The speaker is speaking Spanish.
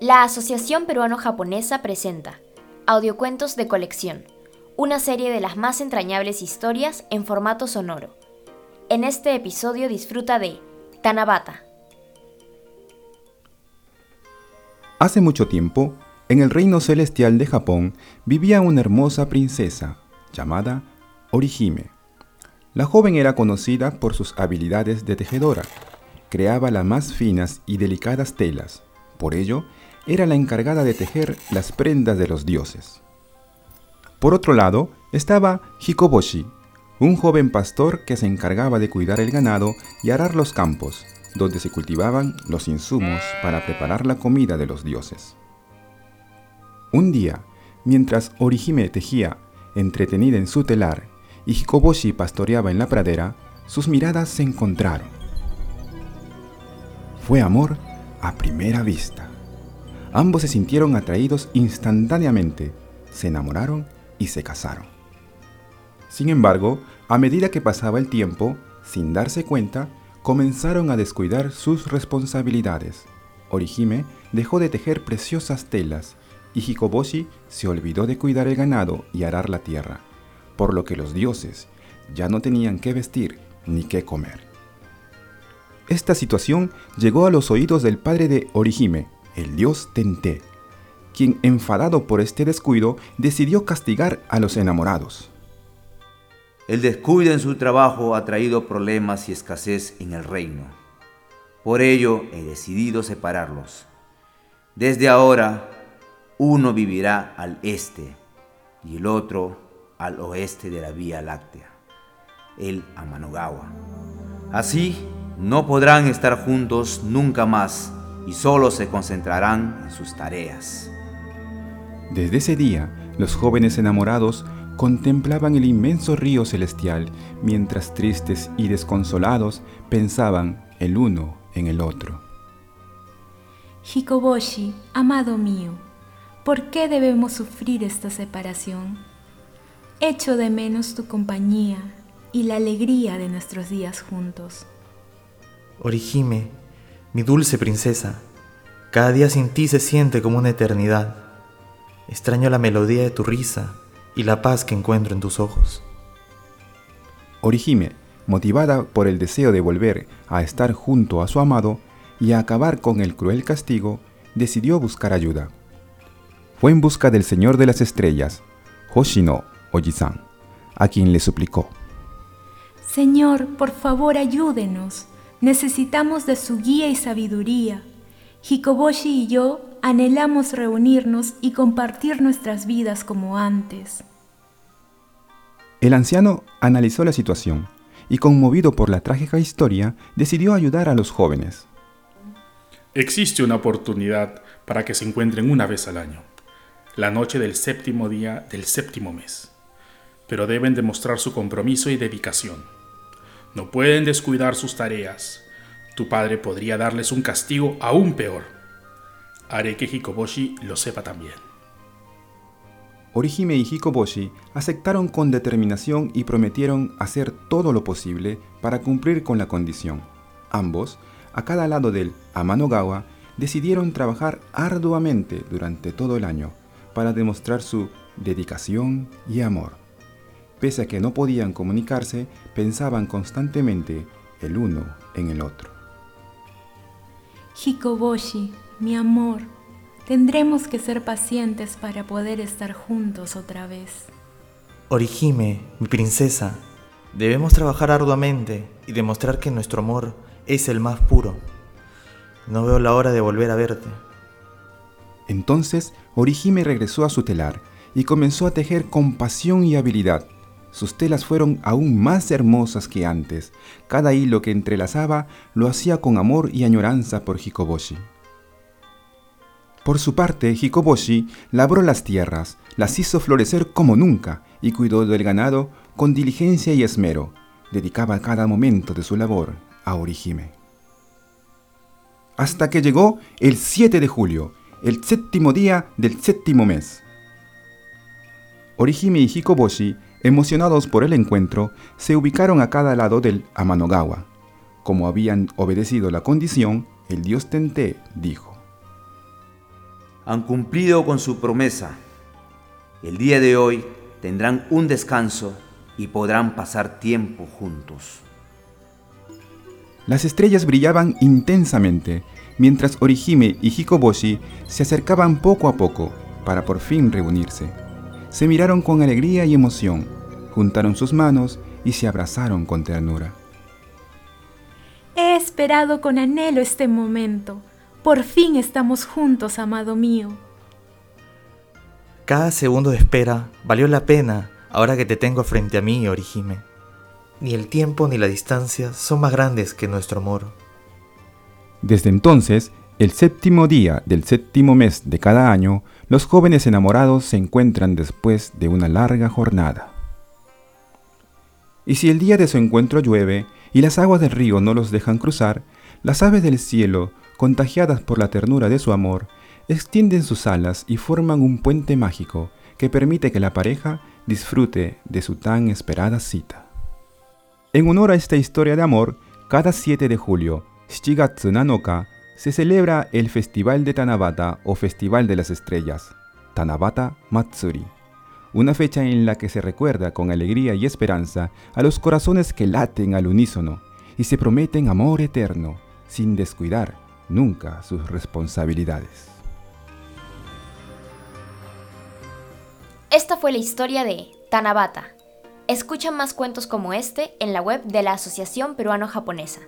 La Asociación Peruano-Japonesa presenta Audiocuentos de Colección, una serie de las más entrañables historias en formato sonoro. En este episodio disfruta de Tanabata. Hace mucho tiempo, en el reino celestial de Japón vivía una hermosa princesa llamada Orihime. La joven era conocida por sus habilidades de tejedora. Creaba las más finas y delicadas telas. Por ello, era la encargada de tejer las prendas de los dioses. Por otro lado, estaba Hikoboshi, un joven pastor que se encargaba de cuidar el ganado y arar los campos, donde se cultivaban los insumos para preparar la comida de los dioses. Un día, mientras Orihime tejía, entretenida en su telar, y Hikoboshi pastoreaba en la pradera, sus miradas se encontraron. Fue amor a primera vista. Ambos se sintieron atraídos instantáneamente, se enamoraron y se casaron. Sin embargo, a medida que pasaba el tiempo, sin darse cuenta, comenzaron a descuidar sus responsabilidades. Orihime dejó de tejer preciosas telas y Hikoboshi se olvidó de cuidar el ganado y arar la tierra, por lo que los dioses ya no tenían qué vestir ni qué comer. Esta situación llegó a los oídos del padre de Orihime, el dios Tente, quien enfadado por este descuido decidió castigar a los enamorados. El descuido en su trabajo ha traído problemas y escasez en el reino. Por ello he decidido separarlos. Desde ahora, uno vivirá al este y el otro al oeste de la Vía Láctea, el Amanogawa. Así, no podrán estar juntos nunca más y solo se concentrarán en sus tareas. Desde ese día, los jóvenes enamorados contemplaban el inmenso río celestial mientras tristes y desconsolados pensaban el uno en el otro. Hikoboshi, amado mío, ¿por qué debemos sufrir esta separación? Echo de menos tu compañía y la alegría de nuestros días juntos. Orihime, mi dulce princesa, cada día sin ti se siente como una eternidad. Extraño la melodía de tu risa y la paz que encuentro en tus ojos. Orihime, motivada por el deseo de volver a estar junto a su amado y a acabar con el cruel castigo, decidió buscar ayuda. Fue en busca del Señor de las Estrellas, Hoshino Ojisan, a quien le suplicó. Señor, por favor ayúdenos. Necesitamos de su guía y sabiduría. Hikoboshi y yo anhelamos reunirnos y compartir nuestras vidas como antes. El anciano analizó la situación y conmovido por la trágica historia, decidió ayudar a los jóvenes. Existe una oportunidad para que se encuentren una vez al año, la noche del séptimo día del séptimo mes, pero deben demostrar su compromiso y dedicación no pueden descuidar sus tareas. Tu padre podría darles un castigo aún peor. Haré que Hikoboshi lo sepa también. Orihime y Hikoboshi aceptaron con determinación y prometieron hacer todo lo posible para cumplir con la condición. Ambos, a cada lado del Amanogawa, decidieron trabajar arduamente durante todo el año para demostrar su dedicación y amor. Pese a que no podían comunicarse, pensaban constantemente el uno en el otro. Hikoboshi, mi amor, tendremos que ser pacientes para poder estar juntos otra vez. Orihime, mi princesa, debemos trabajar arduamente y demostrar que nuestro amor es el más puro. No veo la hora de volver a verte. Entonces Orihime regresó a su telar y comenzó a tejer con pasión y habilidad sus telas fueron aún más hermosas que antes. Cada hilo que entrelazaba lo hacía con amor y añoranza por Hikoboshi. Por su parte, Hikoboshi labró las tierras, las hizo florecer como nunca y cuidó del ganado con diligencia y esmero. Dedicaba cada momento de su labor a Orihime. Hasta que llegó el 7 de julio, el séptimo día del séptimo mes. Orihime y Hikoboshi Emocionados por el encuentro, se ubicaron a cada lado del Amanogawa. Como habían obedecido la condición, el dios Tente dijo, han cumplido con su promesa. El día de hoy tendrán un descanso y podrán pasar tiempo juntos. Las estrellas brillaban intensamente, mientras Orihime y Hikoboshi se acercaban poco a poco para por fin reunirse. Se miraron con alegría y emoción, juntaron sus manos y se abrazaron con ternura. He esperado con anhelo este momento. Por fin estamos juntos, amado mío. Cada segundo de espera valió la pena ahora que te tengo frente a mí, Orihime. Ni el tiempo ni la distancia son más grandes que nuestro amor. Desde entonces, el séptimo día del séptimo mes de cada año, los jóvenes enamorados se encuentran después de una larga jornada. Y si el día de su encuentro llueve y las aguas del río no los dejan cruzar, las aves del cielo, contagiadas por la ternura de su amor, extienden sus alas y forman un puente mágico que permite que la pareja disfrute de su tan esperada cita. En honor a esta historia de amor, cada 7 de julio, Shichigatsu Nanoka, se celebra el Festival de Tanabata o Festival de las Estrellas, Tanabata Matsuri, una fecha en la que se recuerda con alegría y esperanza a los corazones que laten al unísono y se prometen amor eterno, sin descuidar nunca sus responsabilidades. Esta fue la historia de Tanabata. Escucha más cuentos como este en la web de la Asociación Peruano-Japonesa.